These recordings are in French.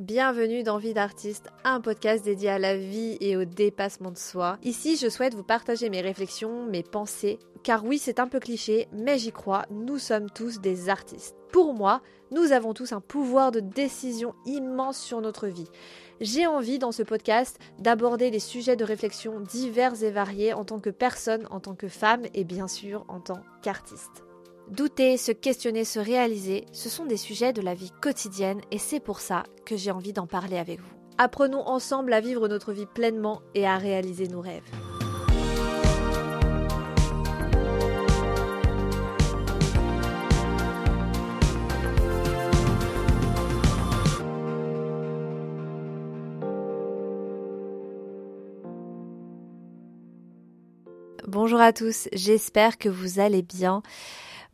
Bienvenue dans Vie d'artiste, un podcast dédié à la vie et au dépassement de soi. Ici, je souhaite vous partager mes réflexions, mes pensées, car oui, c'est un peu cliché, mais j'y crois, nous sommes tous des artistes. Pour moi, nous avons tous un pouvoir de décision immense sur notre vie. J'ai envie dans ce podcast d'aborder des sujets de réflexion divers et variés en tant que personne, en tant que femme et bien sûr en tant qu'artiste. Douter, se questionner, se réaliser, ce sont des sujets de la vie quotidienne et c'est pour ça que j'ai envie d'en parler avec vous. Apprenons ensemble à vivre notre vie pleinement et à réaliser nos rêves. Bonjour à tous, j'espère que vous allez bien.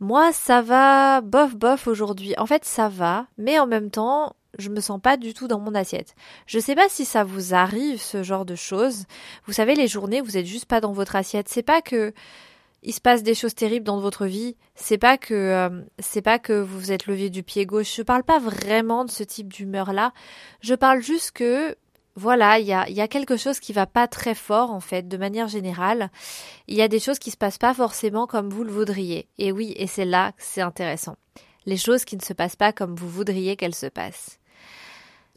Moi, ça va bof bof aujourd'hui. En fait, ça va, mais en même temps, je me sens pas du tout dans mon assiette. Je sais pas si ça vous arrive ce genre de choses. Vous savez, les journées, vous êtes juste pas dans votre assiette. C'est pas que il se passe des choses terribles dans votre vie. C'est pas que euh, c'est pas que vous vous êtes levé du pied gauche. Je parle pas vraiment de ce type d'humeur là. Je parle juste que voilà, il y a, quelque chose qui va pas très fort en fait, de manière générale. Il y a des choses qui se passent pas forcément comme vous le voudriez. Et oui, et c'est là que c'est intéressant. Les choses qui ne se passent pas comme vous voudriez qu'elles se passent.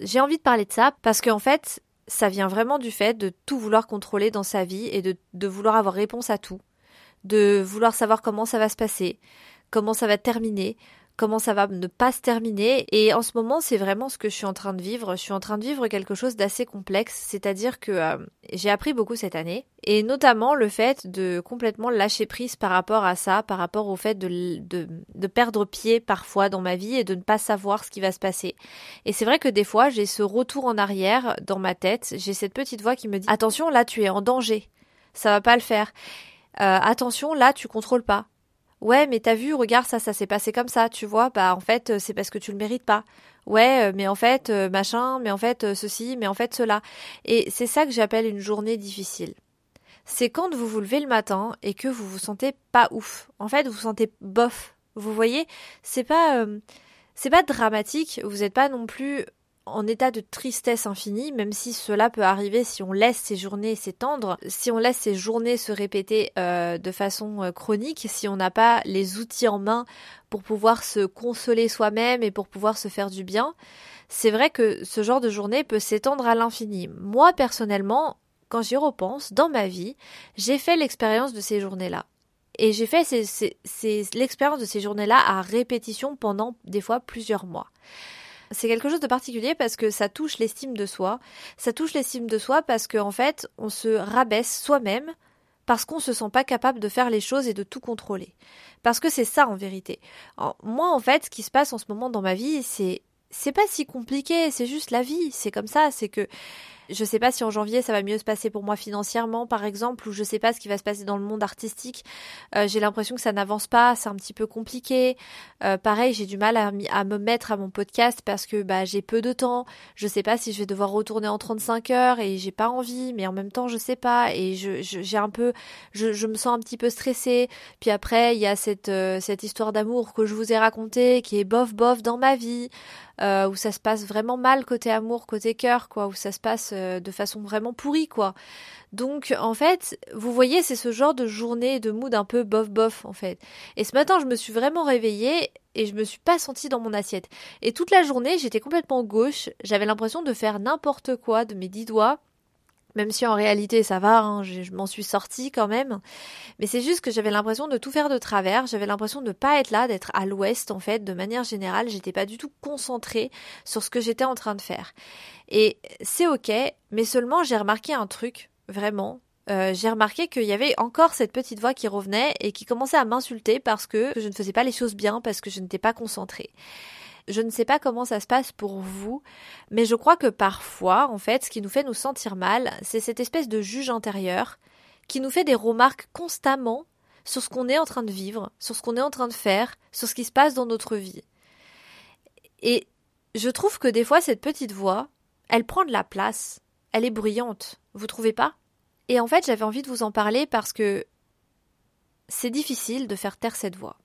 J'ai envie de parler de ça parce qu'en fait, ça vient vraiment du fait de tout vouloir contrôler dans sa vie et de vouloir avoir réponse à tout, de vouloir savoir comment ça va se passer, comment ça va terminer, comment ça va ne pas se terminer. Et en ce moment, c'est vraiment ce que je suis en train de vivre. Je suis en train de vivre quelque chose d'assez complexe, c'est-à-dire que euh, j'ai appris beaucoup cette année, et notamment le fait de complètement lâcher prise par rapport à ça, par rapport au fait de, de, de perdre pied parfois dans ma vie et de ne pas savoir ce qui va se passer. Et c'est vrai que des fois, j'ai ce retour en arrière dans ma tête, j'ai cette petite voix qui me dit attention, là tu es en danger, ça va pas le faire. Euh, attention, là tu contrôles pas Ouais, mais t'as vu, regarde ça, ça s'est passé comme ça, tu vois. Bah en fait, euh, c'est parce que tu le mérites pas. Ouais, euh, mais en fait, euh, machin, mais en fait, ceci, mais en fait, cela. Et c'est ça que j'appelle une journée difficile. C'est quand vous vous levez le matin et que vous vous sentez pas ouf. En fait, vous vous sentez bof. Vous voyez, c'est pas, c'est pas dramatique. Vous n'êtes pas non plus en état de tristesse infinie, même si cela peut arriver si on laisse ces journées s'étendre, si on laisse ces journées se répéter euh, de façon euh, chronique, si on n'a pas les outils en main pour pouvoir se consoler soi-même et pour pouvoir se faire du bien, c'est vrai que ce genre de journée peut s'étendre à l'infini. Moi, personnellement, quand j'y repense, dans ma vie, j'ai fait l'expérience de ces journées-là. Et j'ai fait l'expérience de ces journées-là à répétition pendant des fois plusieurs mois c'est quelque chose de particulier parce que ça touche l'estime de soi. Ça touche l'estime de soi parce qu'en en fait, on se rabaisse soi-même parce qu'on se sent pas capable de faire les choses et de tout contrôler. Parce que c'est ça en vérité. moi, en fait, ce qui se passe en ce moment dans ma vie, c'est c'est pas si compliqué, c'est juste la vie, c'est comme ça, c'est que je sais pas si en janvier ça va mieux se passer pour moi financièrement, par exemple, ou je sais pas ce qui va se passer dans le monde artistique. Euh, j'ai l'impression que ça n'avance pas, c'est un petit peu compliqué. Euh, pareil, j'ai du mal à, me mettre à mon podcast parce que bah j'ai peu de temps. Je sais pas si je vais devoir retourner en 35 heures et j'ai pas envie, mais en même temps je sais pas et je j'ai un peu, je, me sens un petit peu stressée. Puis après il y a cette euh, cette histoire d'amour que je vous ai racontée qui est bof bof dans ma vie. Où ça se passe vraiment mal côté amour, côté cœur, quoi, où ça se passe euh, de façon vraiment pourrie, quoi. Donc, en fait, vous voyez, c'est ce genre de journée, de mood un peu bof bof, en fait. Et ce matin, je me suis vraiment réveillée et je me suis pas sentie dans mon assiette. Et toute la journée, j'étais complètement gauche, j'avais l'impression de faire n'importe quoi de mes dix doigts même si en réalité ça va, hein, je, m'en suis sortie quand même. Mais c'est juste que j'avais l'impression de tout faire de travers, j'avais l'impression de ne pas être là, d'être à l'ouest en fait, de manière générale, j'étais pas du tout concentrée sur ce que j'étais en train de faire. Et c'est ok, mais seulement j'ai remarqué un truc, vraiment. Euh, j'ai remarqué qu'il y avait encore cette petite voix qui revenait et qui commençait à m'insulter parce que je ne faisais pas les choses bien, parce que je n'étais pas concentrée. Je ne sais pas comment ça se passe pour vous, mais je crois que parfois, en fait, ce qui nous fait nous sentir mal, c'est cette espèce de juge intérieur qui nous fait des remarques constamment sur ce qu'on est en train de vivre, sur ce qu'on est en train de faire, sur ce qui se passe dans notre vie. Et je trouve que des fois, cette petite voix, elle prend de la place, elle est bruyante, vous trouvez pas? Et en fait, j'avais envie de vous en parler parce que c'est difficile de faire taire cette voix.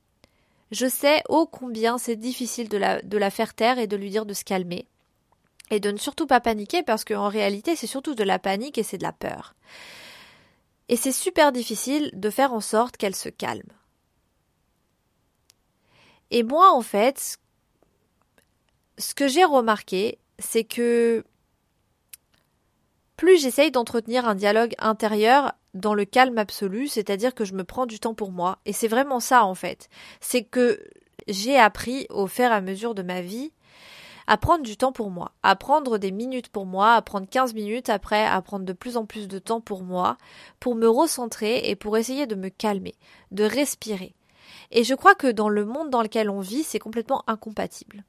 Je sais ô combien c'est difficile de la, faire taire et de lui dire de se calmer. Et de ne surtout pas paniquer parce qu'en réalité, c'est surtout de la panique et c'est de la peur. Et c'est super difficile de faire en sorte qu'elle se calme. Et moi, en fait, ce que j'ai remarqué, c'est que plus j'essaye d'entretenir un dialogue intérieur dans le calme absolu, c'est-à-dire que je me prends du temps pour moi. Et c'est vraiment ça, en fait. C'est que j'ai appris au fur et à mesure de ma vie à prendre du temps pour moi, à prendre des minutes pour moi, à prendre 15 minutes après, à prendre de plus en plus de temps pour moi, pour me recentrer et pour essayer de me calmer, de respirer. Et je crois que dans le monde dans lequel on vit, c'est complètement incompatible.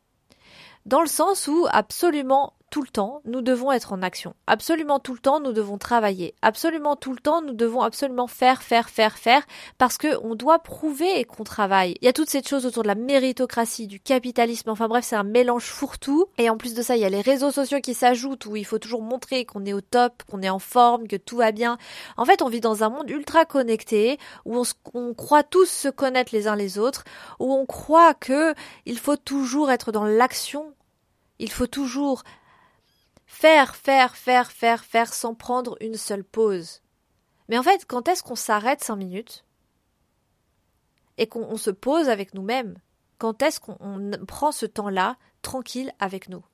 Dans le sens où absolument tout le temps, nous devons être en action. Absolument tout le temps, nous devons travailler. Absolument tout le temps, nous devons absolument faire, faire, faire, faire, parce que on doit prouver qu'on travaille. Il y a toutes ces choses autour de la méritocratie, du capitalisme. Enfin bref, c'est un mélange fourre-tout. Et en plus de ça, il y a les réseaux sociaux qui s'ajoutent où il faut toujours montrer qu'on est au top, qu'on est en forme, que tout va bien. En fait, on vit dans un monde ultra connecté où on, on croit tous se connaître les uns les autres, où on croit que il faut toujours être dans l'action il faut toujours faire, faire, faire, faire, faire sans prendre une seule pause. Mais en fait, quand est-ce qu'on s'arrête cinq minutes? Et qu'on se pose avec nous-mêmes. Quand est-ce qu'on prend ce temps-là tranquille avec nous?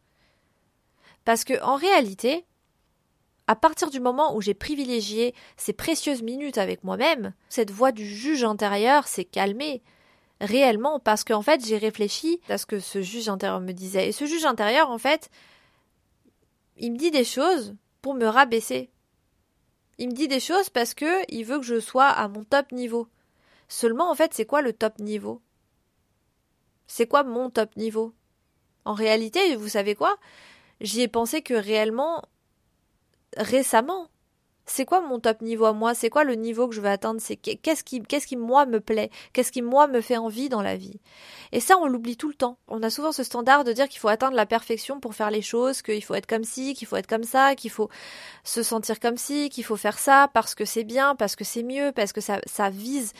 Parce que en réalité, à partir du moment où j'ai privilégié ces précieuses minutes avec moi-même, cette voix du juge intérieur s'est calmée réellement parce qu'en fait j'ai réfléchi à ce que ce juge intérieur me disait. Et ce juge intérieur en fait il me dit des choses pour me rabaisser. Il me dit des choses parce que il veut que je sois à mon top niveau. Seulement, en fait, c'est quoi le top niveau? C'est quoi mon top niveau? En réalité, vous savez quoi? J'y ai pensé que réellement, récemment, c'est quoi mon top niveau à moi? C'est quoi le niveau que je veux atteindre? C'est qu'est-ce qui, qu'est-ce qui moi me plaît? Qu'est-ce qui moi me fait envie dans la vie? Et ça, on l'oublie tout le temps. On a souvent ce standard de dire qu'il faut atteindre la perfection pour faire les choses, qu'il faut être comme ci, qu'il faut être comme ça, qu'il faut se sentir comme ci, qu'il faut faire ça parce que c'est bien, parce que c'est mieux, parce que ça, ça vise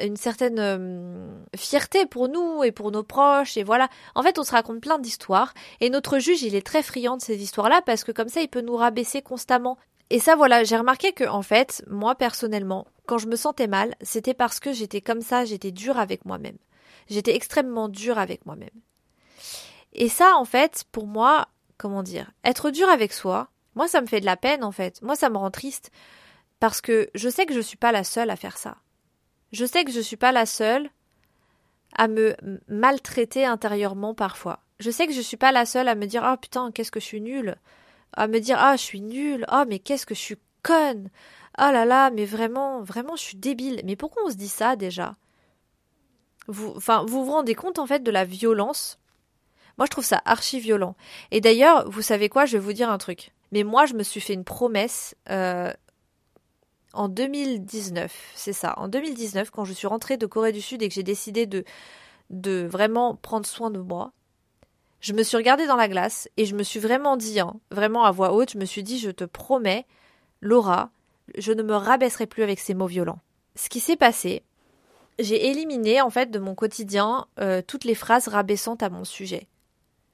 une certaine euh, fierté pour nous et pour nos proches. Et voilà. En fait, on se raconte plein d'histoires et notre juge, il est très friand de ces histoires-là parce que comme ça, il peut nous rabaisser constamment. Et ça, voilà, j'ai remarqué que, en fait, moi, personnellement, quand je me sentais mal, c'était parce que j'étais comme ça, j'étais dure avec moi-même. J'étais extrêmement dure avec moi-même. Et ça, en fait, pour moi, comment dire, être dur avec soi, moi, ça me fait de la peine, en fait. Moi, ça me rend triste. Parce que je sais que je suis pas la seule à faire ça. Je sais que je suis pas la seule à me maltraiter intérieurement parfois. Je sais que je suis pas la seule à me dire, oh putain, qu'est-ce que je suis nulle à me dire ah je suis nulle, ah mais qu'est-ce que je suis conne, ah là là mais vraiment vraiment je suis débile. Mais pourquoi on se dit ça déjà? Vous vous rendez compte en fait de la violence? Moi je trouve ça archi violent. Et d'ailleurs vous savez quoi? Je vais vous dire un truc. Mais moi je me suis fait une promesse euh, en 2019, c'est ça, en 2019 quand je suis rentrée de Corée du Sud et que j'ai décidé de de vraiment prendre soin de moi, je me suis regardée dans la glace et je me suis vraiment dit, hein, vraiment à voix haute, je me suis dit, je te promets, Laura, je ne me rabaisserai plus avec ces mots violents. Ce qui s'est passé, j'ai éliminé en fait de mon quotidien euh, toutes les phrases rabaissantes à mon sujet.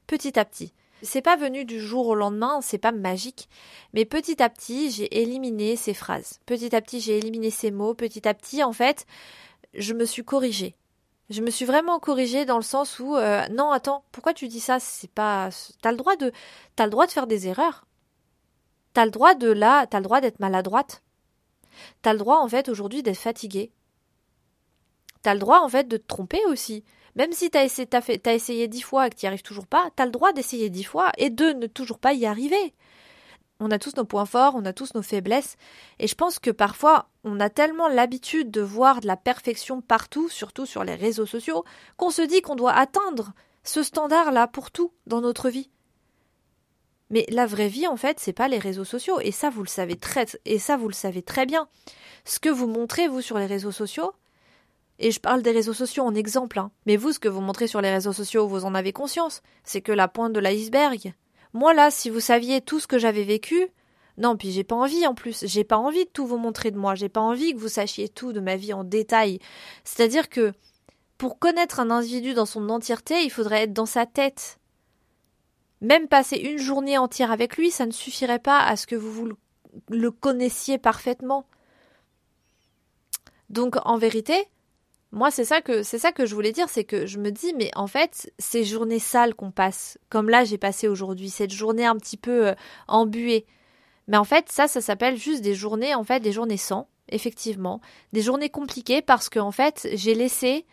Petit à petit. C'est pas venu du jour au lendemain, c'est pas magique, mais petit à petit, j'ai éliminé ces phrases. Petit à petit, j'ai éliminé ces mots. Petit à petit, en fait, je me suis corrigée. Je me suis vraiment corrigée dans le sens où euh, non attends pourquoi tu dis ça? C'est pas t'as le droit de t'as le droit de faire des erreurs. T'as le droit de là t'as le droit d'être maladroite. T'as le droit en fait aujourd'hui d'être fatiguée. T'as le droit en fait de te tromper aussi. Même si t'as essayé fait t'as essayé dix fois et que t'y arrives toujours pas t'as le droit d'essayer dix fois et de ne toujours pas y arriver on a tous nos points forts, on a tous nos faiblesses, et je pense que parfois on a tellement l'habitude de voir de la perfection partout, surtout sur les réseaux sociaux, qu'on se dit qu'on doit atteindre ce standard-là pour tout dans notre vie. Mais la vraie vie, en fait, c'est pas les réseaux sociaux, et ça vous le savez très, et ça vous le savez très bien. Ce que vous montrez vous sur les réseaux sociaux, et je parle des réseaux sociaux en exemple, hein, mais vous, ce que vous montrez sur les réseaux sociaux, vous en avez conscience, c'est que la pointe de l'iceberg. Moi là, si vous saviez tout ce que j'avais vécu, non, puis j'ai pas envie en plus, j'ai pas envie de tout vous montrer de moi, j'ai pas envie que vous sachiez tout de ma vie en détail. C'est-à-dire que pour connaître un individu dans son entièreté, il faudrait être dans sa tête. Même passer une journée entière avec lui, ça ne suffirait pas à ce que vous, vous le connaissiez parfaitement. Donc en vérité, moi c'est ça que c'est ça que je voulais dire, c'est que je me dis mais en fait ces journées sales qu'on passe, comme là j'ai passé aujourd'hui, cette journée un petit peu euh, embuée, mais en fait ça ça s'appelle juste des journées en fait des journées sans, effectivement, des journées compliquées parce que en fait j'ai laissé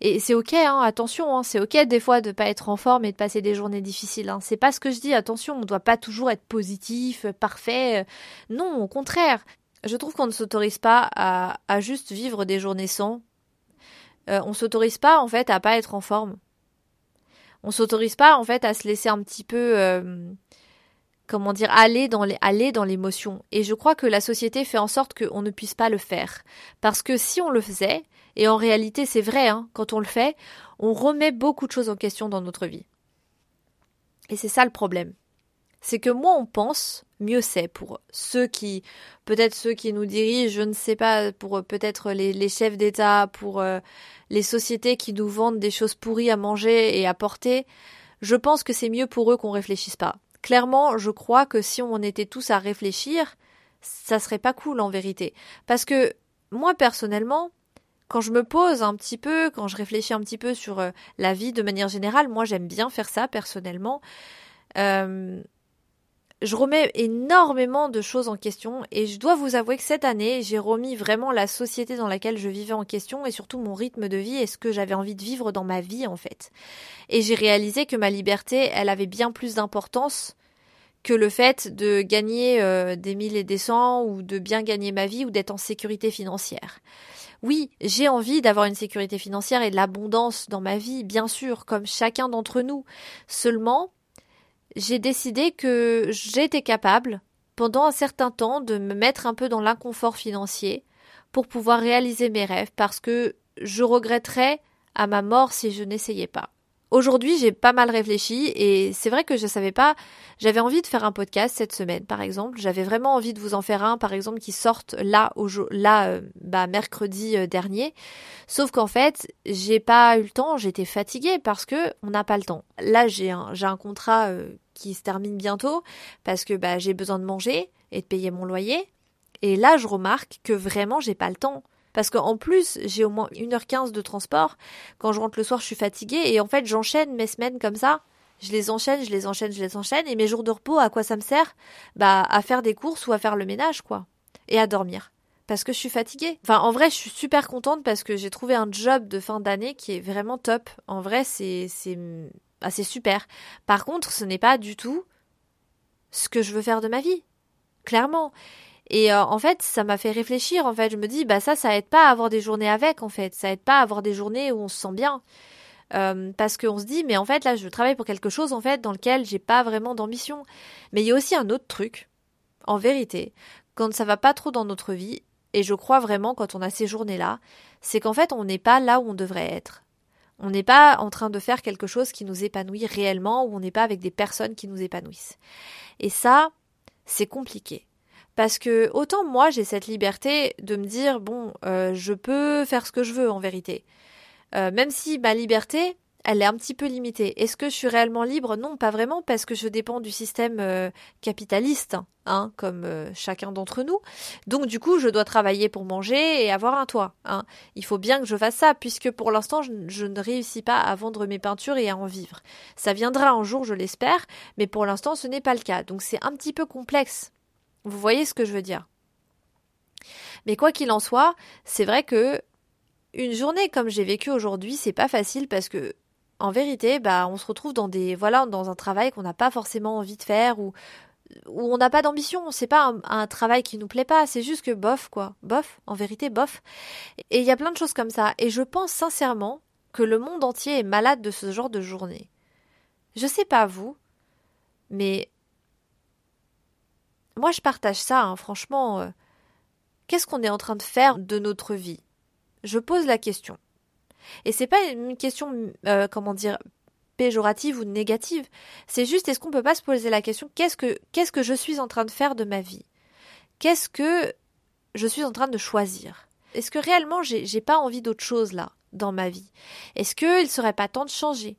et c'est ok, hein, attention, hein, c'est ok des fois de pas être en forme et de passer des journées difficiles. Hein. C'est pas ce que je dis, attention, on ne doit pas toujours être positif, parfait. Non, au contraire. Je trouve qu'on ne s'autorise pas à, à, juste vivre des journées sans. Euh, on s'autorise pas en fait à pas être en forme. On s'autorise pas en fait à se laisser un petit peu euh, comment dire aller dans les dans l'émotion. Et je crois que la société fait en sorte qu'on ne puisse pas le faire parce que si on le faisait, et en réalité, c'est vrai, hein, quand on le fait, on remet beaucoup de choses en question dans notre vie. Et c'est ça le problème. C'est que moins on pense, mieux c'est pour ceux qui, peut-être ceux qui nous dirigent, je ne sais pas, pour peut-être les, chefs d'État, pour euh, les sociétés qui nous vendent des choses pourries à manger et à porter. Je pense que c'est mieux pour eux qu'on réfléchisse pas. Clairement, je crois que si on était tous à réfléchir, ça serait pas cool en vérité. Parce que moi personnellement, quand je me pose un petit peu, quand je réfléchis un petit peu sur euh, la vie de manière générale, moi j'aime bien faire ça personnellement. Euh, je remets énormément de choses en question et je dois vous avouer que cette année, j'ai remis vraiment la société dans laquelle je vivais en question et surtout mon rythme de vie et ce que j'avais envie de vivre dans ma vie en fait. Et j'ai réalisé que ma liberté, elle avait bien plus d'importance que le fait de gagner euh, des mille et des cents ou de bien gagner ma vie ou d'être en sécurité financière. Oui, j'ai envie d'avoir une sécurité financière et de l'abondance dans ma vie, bien sûr, comme chacun d'entre nous. Seulement, j'ai décidé que j'étais capable, pendant un certain temps, de me mettre un peu dans l'inconfort financier pour pouvoir réaliser mes rêves parce que je regretterais à ma mort si je n'essayais pas. Aujourd'hui, j'ai pas mal réfléchi et c'est vrai que je savais pas. J'avais envie de faire un podcast cette semaine, par exemple. J'avais vraiment envie de vous en faire un, par exemple, qui sorte là, au là, euh, bah, mercredi euh, dernier. Sauf qu'en fait, j'ai pas eu le temps. J'étais fatiguée parce que on n'a pas le temps. Là, j'ai un, j'ai un contrat euh, qui se termine bientôt parce que bah, j'ai besoin de manger et de payer mon loyer. Et là, je remarque que vraiment, j'ai pas le temps. Parce qu'en plus, j'ai au moins 1h15 de transport. Quand je rentre le soir, je suis fatiguée. Et en fait, j'enchaîne mes semaines comme ça. Je les enchaîne, je les enchaîne, je les enchaîne. Et mes jours de repos, à quoi ça me sert? Bah, à faire des courses ou à faire le ménage, quoi. Et à dormir. Parce que je suis fatiguée. Enfin, en vrai, je suis super contente parce que j'ai trouvé un job de fin d'année qui est vraiment top. En vrai, c'est, c'est, ah, c'est super. Par contre, ce n'est pas du tout ce que je veux faire de ma vie. Clairement. Et euh, en fait, ça m'a fait réfléchir. En fait, je me dis, bah ça, ça aide pas à avoir des journées avec. En fait, ça aide pas à avoir des journées où on se sent bien. Euh, parce qu'on se dit, mais en fait, là, je travaille pour quelque chose, en fait, dans lequel j'ai pas vraiment d'ambition. Mais il y a aussi un autre truc, en vérité, quand ça va pas trop dans notre vie, et je crois vraiment quand on a ces journées-là, c'est qu'en fait, on n'est pas là où on devrait être. On n'est pas en train de faire quelque chose qui nous épanouit réellement, ou on n'est pas avec des personnes qui nous épanouissent. Et ça, c'est compliqué. Parce que autant moi j'ai cette liberté de me dire bon euh, je peux faire ce que je veux en vérité. Euh, même si ma liberté elle est un petit peu limitée. Est-ce que je suis réellement libre? Non, pas vraiment, parce que je dépends du système euh, capitaliste, hein, comme chacun d'entre nous. Donc du coup, je dois travailler pour manger et avoir un toit. Hein. Il faut bien que je fasse ça, puisque pour l'instant, je, je, ne réussis pas à vendre mes peintures et à en vivre. Ça viendra un jour, je l'espère, mais pour l'instant, ce n'est pas le cas. Donc c'est un petit peu complexe vous voyez ce que je veux dire. Mais quoi qu'il en soit, c'est vrai que une journée comme j'ai vécu aujourd'hui, c'est pas facile parce que en vérité, bah on se retrouve dans des voilà, dans un travail qu'on n'a pas forcément envie de faire ou où on n'a pas d'ambition, c'est pas un, un, travail qui nous plaît pas, c'est juste que bof quoi, bof, en vérité bof. Et il y a plein de choses comme ça. Et je pense sincèrement que le monde entier est malade de ce genre de journée. Je sais pas vous, mais moi, je partage ça, hein, franchement. Euh, qu'est-ce qu'on est en train de faire de notre vie? Je pose la question. Et c'est pas une question, euh, comment dire, péjorative ou négative. C'est juste, est-ce qu'on peut pas se poser la question qu'est-ce que que je suis en train de faire de ma vie? Qu'est-ce que je suis en train de choisir? Est-ce que réellement j'ai pas envie d'autre chose là dans ma vie? Est-ce qu'il serait pas temps de changer?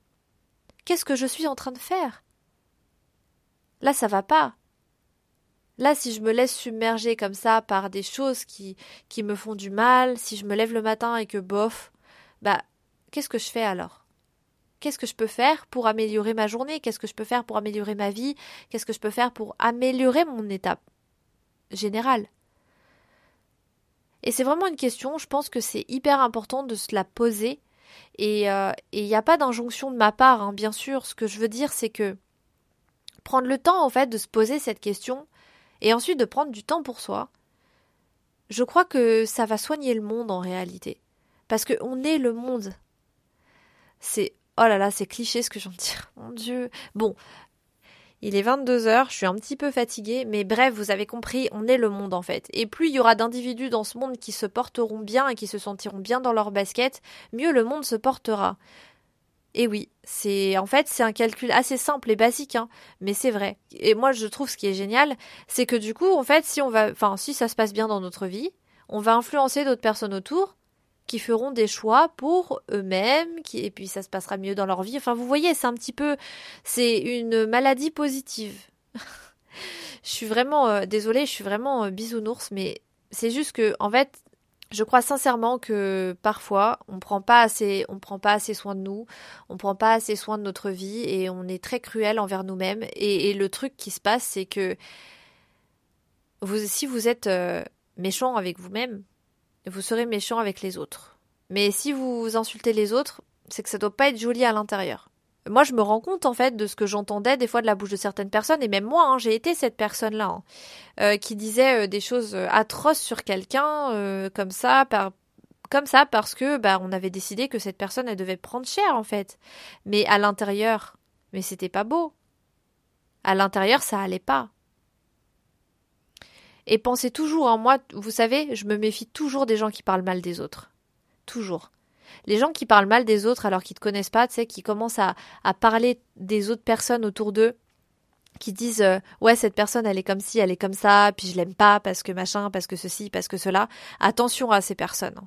Qu'est-ce que je suis en train de faire? Là, ça va pas. Là, si je me laisse submerger comme ça par des choses qui, qui me font du mal, si je me lève le matin et que bof, bah, qu'est-ce que je fais alors? Qu'est-ce que je peux faire pour améliorer ma journée? Qu'est-ce que je peux faire pour améliorer ma vie? Qu'est-ce que je peux faire pour améliorer mon état général? Et c'est vraiment une question, je pense que c'est hyper important de se la poser. Et euh, il n'y a pas d'injonction de ma part, hein, bien sûr. Ce que je veux dire, c'est que prendre le temps, en fait, de se poser cette question, et ensuite de prendre du temps pour soi, je crois que ça va soigner le monde en réalité. Parce qu'on est le monde. C'est. Oh là là, c'est cliché ce que j'en dire. Mon Dieu. Bon. Il est 22 heures, je suis un petit peu fatiguée, mais bref, vous avez compris, on est le monde en fait. Et plus il y aura d'individus dans ce monde qui se porteront bien et qui se sentiront bien dans leur basket, mieux le monde se portera. Et oui, c'est en fait c'est un calcul assez simple et basique, hein, mais c'est vrai. Et moi je trouve ce qui est génial, c'est que du coup en fait si on va, enfin si ça se passe bien dans notre vie, on va influencer d'autres personnes autour qui feront des choix pour eux-mêmes, qui et puis ça se passera mieux dans leur vie. Enfin vous voyez, c'est un petit peu, c'est une maladie positive. je suis vraiment euh, désolée, je suis vraiment euh, bisounours, mais c'est juste que en fait je crois sincèrement que parfois on prend pas assez, on prend pas assez soin de nous, on prend pas assez soin de notre vie et on est très cruel envers nous-mêmes. Et, le truc qui se passe, c'est que si vous êtes euh, méchant avec vous-même, vous serez méchant avec les autres. Mais si vous insultez les autres, c'est que ça doit pas être joli à l'intérieur moi, je me rends compte en fait de ce que j'entendais des fois de la bouche de certaines personnes, et même moi, hein, j'ai été cette personne-là hein, euh, qui disait euh, des choses euh, atroces sur quelqu'un comme ça, comme ça parce que bah on avait décidé que cette personne elle devait prendre cher en fait. Mais à l'intérieur, mais c'était pas beau. À l'intérieur, ça allait pas. Et pensez toujours en moi, vous savez, je me méfie toujours des gens qui parlent mal des autres. Toujours. Les gens qui parlent mal des autres alors qu'ils te connaissent pas, tu sais, qui commencent à, parler des autres personnes autour d'eux, qui disent euh, ouais cette personne elle est comme ci, elle est comme ça, puis je l'aime pas parce que machin, parce que ceci, parce que cela. Attention à ces personnes.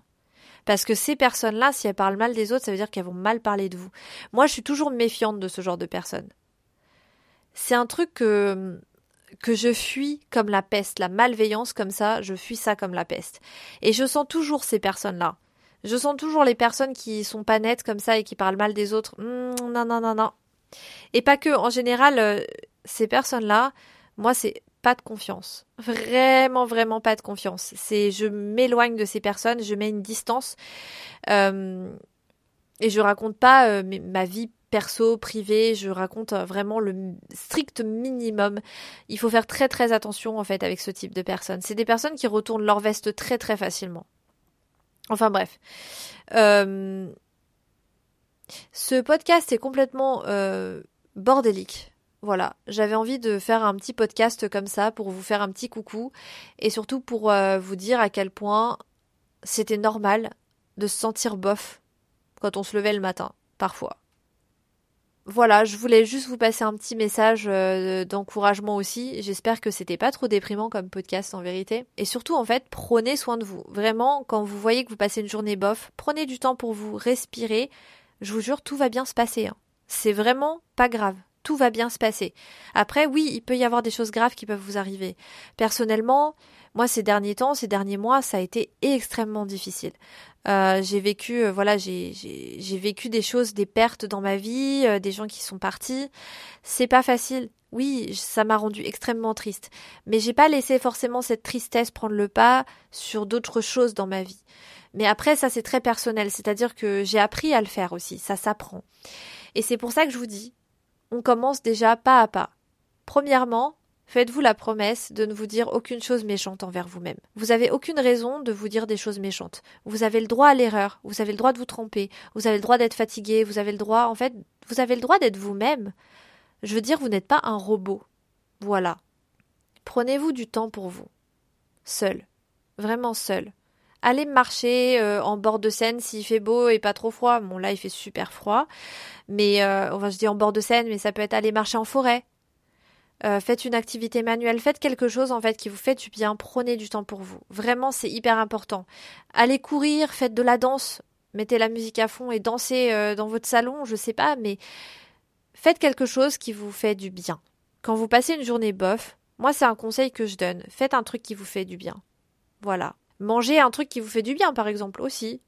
Parce que ces personnes-là, si elles parlent mal des autres, ça veut dire qu'elles vont mal parler de vous. Moi, je suis toujours méfiante de ce genre de personnes. C'est un truc que, que je fuis comme la peste, la malveillance comme ça, je fuis ça comme la peste. Et je sens toujours ces personnes-là. Je sens toujours les personnes qui sont pas nettes comme ça et qui parlent mal des autres. Hmm, non, non, non, non. Et pas que. En général, euh, ces personnes-là, moi, c'est pas de confiance. Vraiment, vraiment pas de confiance. C'est, je m'éloigne de ces personnes, je mets une distance. Euh, et je raconte pas euh, ma vie perso, privée, je raconte vraiment le strict minimum. Il faut faire très très attention en fait avec ce type de personnes. C'est des personnes qui retournent leur veste très très facilement. Enfin bref. Euh, ce podcast est complètement euh, bordélique. Voilà, j'avais envie de faire un petit podcast comme ça pour vous faire un petit coucou et surtout pour euh, vous dire à quel point c'était normal de se sentir bof quand on se levait le matin, parfois voilà, je voulais juste vous passer un petit message euh, d'encouragement aussi. J'espère que c'était pas trop déprimant comme podcast en vérité. Et surtout, en fait, prenez soin de vous. Vraiment, quand vous voyez que vous passez une journée bof, prenez du temps pour vous respirer. Je vous jure, tout va bien se passer. Hein. C'est vraiment pas grave. Tout va bien se passer. Après, oui, il peut y avoir des choses graves qui peuvent vous arriver. Personnellement, moi, ces derniers temps, ces derniers mois, ça a été extrêmement difficile. Euh, j'ai vécu, euh, voilà, j'ai, vécu des choses, des pertes dans ma vie, euh, des gens qui sont partis. C'est pas facile. Oui, ça m'a rendu extrêmement triste. Mais j'ai pas laissé forcément cette tristesse prendre le pas sur d'autres choses dans ma vie. Mais après, ça c'est très personnel. C'est-à-dire que j'ai appris à le faire aussi. Ça s'apprend. Et c'est pour ça que je vous dis, on commence déjà pas à pas. Premièrement, Faites-vous la promesse de ne vous dire aucune chose méchante envers vous-même. Vous avez aucune raison de vous dire des choses méchantes. Vous avez le droit à l'erreur, vous avez le droit de vous tromper, vous avez le droit d'être fatigué, vous avez le droit, en fait, vous avez le droit d'être vous-même. Je veux dire, vous n'êtes pas un robot. Voilà. Prenez-vous du temps pour vous. Seul. Vraiment seul. Allez marcher euh, en bord de Seine s'il fait beau et pas trop froid. Bon là il fait super froid, mais euh, va se dire en bord de Seine, mais ça peut être aller marcher en forêt, euh, faites une activité manuelle, faites quelque chose en fait qui vous fait du bien, prenez du temps pour vous. Vraiment, c'est hyper important. Allez courir, faites de la danse, mettez la musique à fond et dansez euh, dans votre salon, je sais pas, mais faites quelque chose qui vous fait du bien. quand vous passez une journée bof, moi c'est un conseil que je donne. Faites un truc qui vous fait du bien. Voilà. Mangez un truc qui vous fait du bien, par exemple, aussi.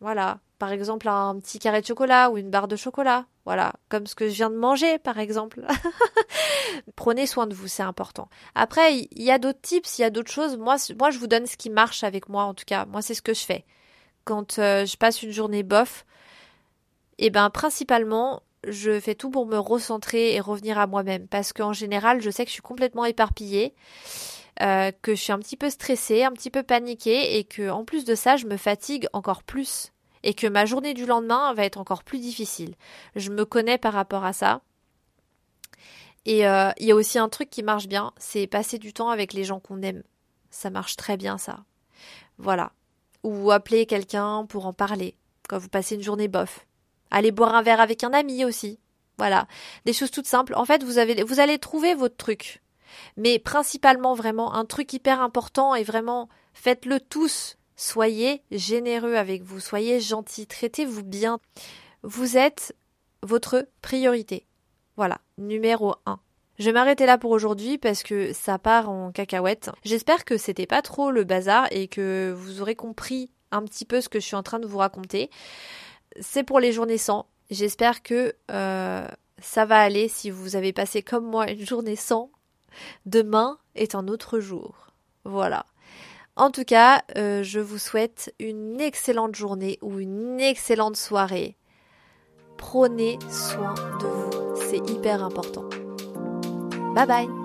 Voilà. Par exemple, un petit carré de chocolat ou une barre de chocolat. Voilà. Comme ce que je viens de manger, par exemple. Prenez soin de vous, c'est important. Après, il y a d'autres tips, il y a d'autres choses. Moi, moi, je vous donne ce qui marche avec moi, en tout cas. Moi, c'est ce que je fais. Quand euh, je passe une journée bof, et eh ben, principalement, je fais tout pour me recentrer et revenir à moi-même. Parce qu'en général, je sais que je suis complètement éparpillée. Euh, que je suis un petit peu stressée, un petit peu paniquée et que en plus de ça, je me fatigue encore plus et que ma journée du lendemain va être encore plus difficile. Je me connais par rapport à ça. Et euh, il y a aussi un truc qui marche bien, c'est passer du temps avec les gens qu'on aime. Ça marche très bien ça. Voilà. Ou appeler quelqu'un pour en parler quand vous passez une journée bof. Aller boire un verre avec un ami aussi. Voilà. Des choses toutes simples. En fait, vous, avez, vous allez trouver votre truc. Mais principalement vraiment un truc hyper important et vraiment faites-le tous. Soyez généreux avec vous, soyez gentils, traitez-vous bien. Vous êtes votre priorité. Voilà, numéro 1. Je vais là pour aujourd'hui parce que ça part en cacahuète. J'espère que c'était pas trop le bazar et que vous aurez compris un petit peu ce que je suis en train de vous raconter. C'est pour les journées sans. J'espère que euh, ça va aller si vous avez passé comme moi une journée sans Demain est un autre jour. Voilà. En tout cas, euh, je vous souhaite une excellente journée ou une excellente soirée. Prenez soin de vous, c'est hyper important. Bye bye